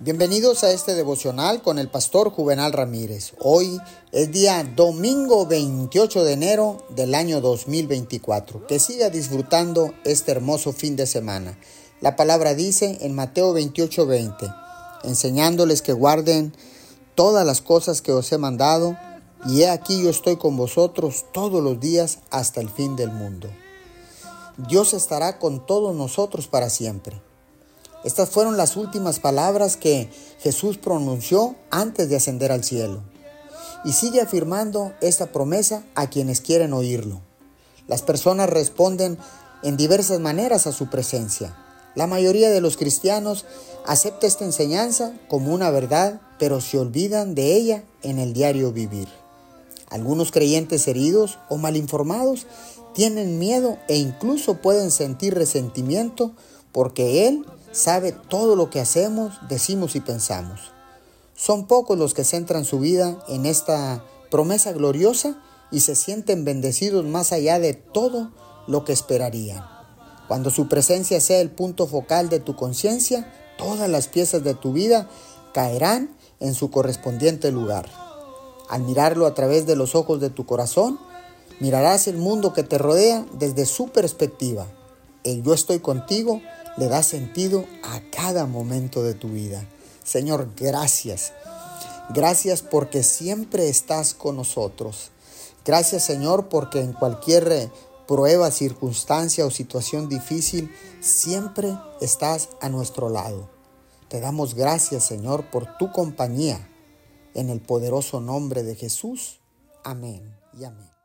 Bienvenidos a este devocional con el pastor Juvenal Ramírez. Hoy es día domingo 28 de enero del año 2024. Que siga disfrutando este hermoso fin de semana. La palabra dice en Mateo 28:20, enseñándoles que guarden todas las cosas que os he mandado, y he aquí yo estoy con vosotros todos los días hasta el fin del mundo. Dios estará con todos nosotros para siempre. Estas fueron las últimas palabras que Jesús pronunció antes de ascender al cielo. Y sigue afirmando esta promesa a quienes quieren oírlo. Las personas responden en diversas maneras a su presencia. La mayoría de los cristianos acepta esta enseñanza como una verdad, pero se olvidan de ella en el diario vivir. Algunos creyentes heridos o malinformados tienen miedo e incluso pueden sentir resentimiento porque Él sabe todo lo que hacemos, decimos y pensamos. Son pocos los que centran su vida en esta promesa gloriosa y se sienten bendecidos más allá de todo lo que esperarían. Cuando su presencia sea el punto focal de tu conciencia, todas las piezas de tu vida caerán en su correspondiente lugar. Al mirarlo a través de los ojos de tu corazón, mirarás el mundo que te rodea desde su perspectiva. El yo estoy contigo le da sentido a cada momento de tu vida. Señor, gracias. Gracias porque siempre estás con nosotros. Gracias Señor porque en cualquier prueba, circunstancia o situación difícil, siempre estás a nuestro lado. Te damos gracias Señor por tu compañía. En el poderoso nombre de Jesús. Amén y amén.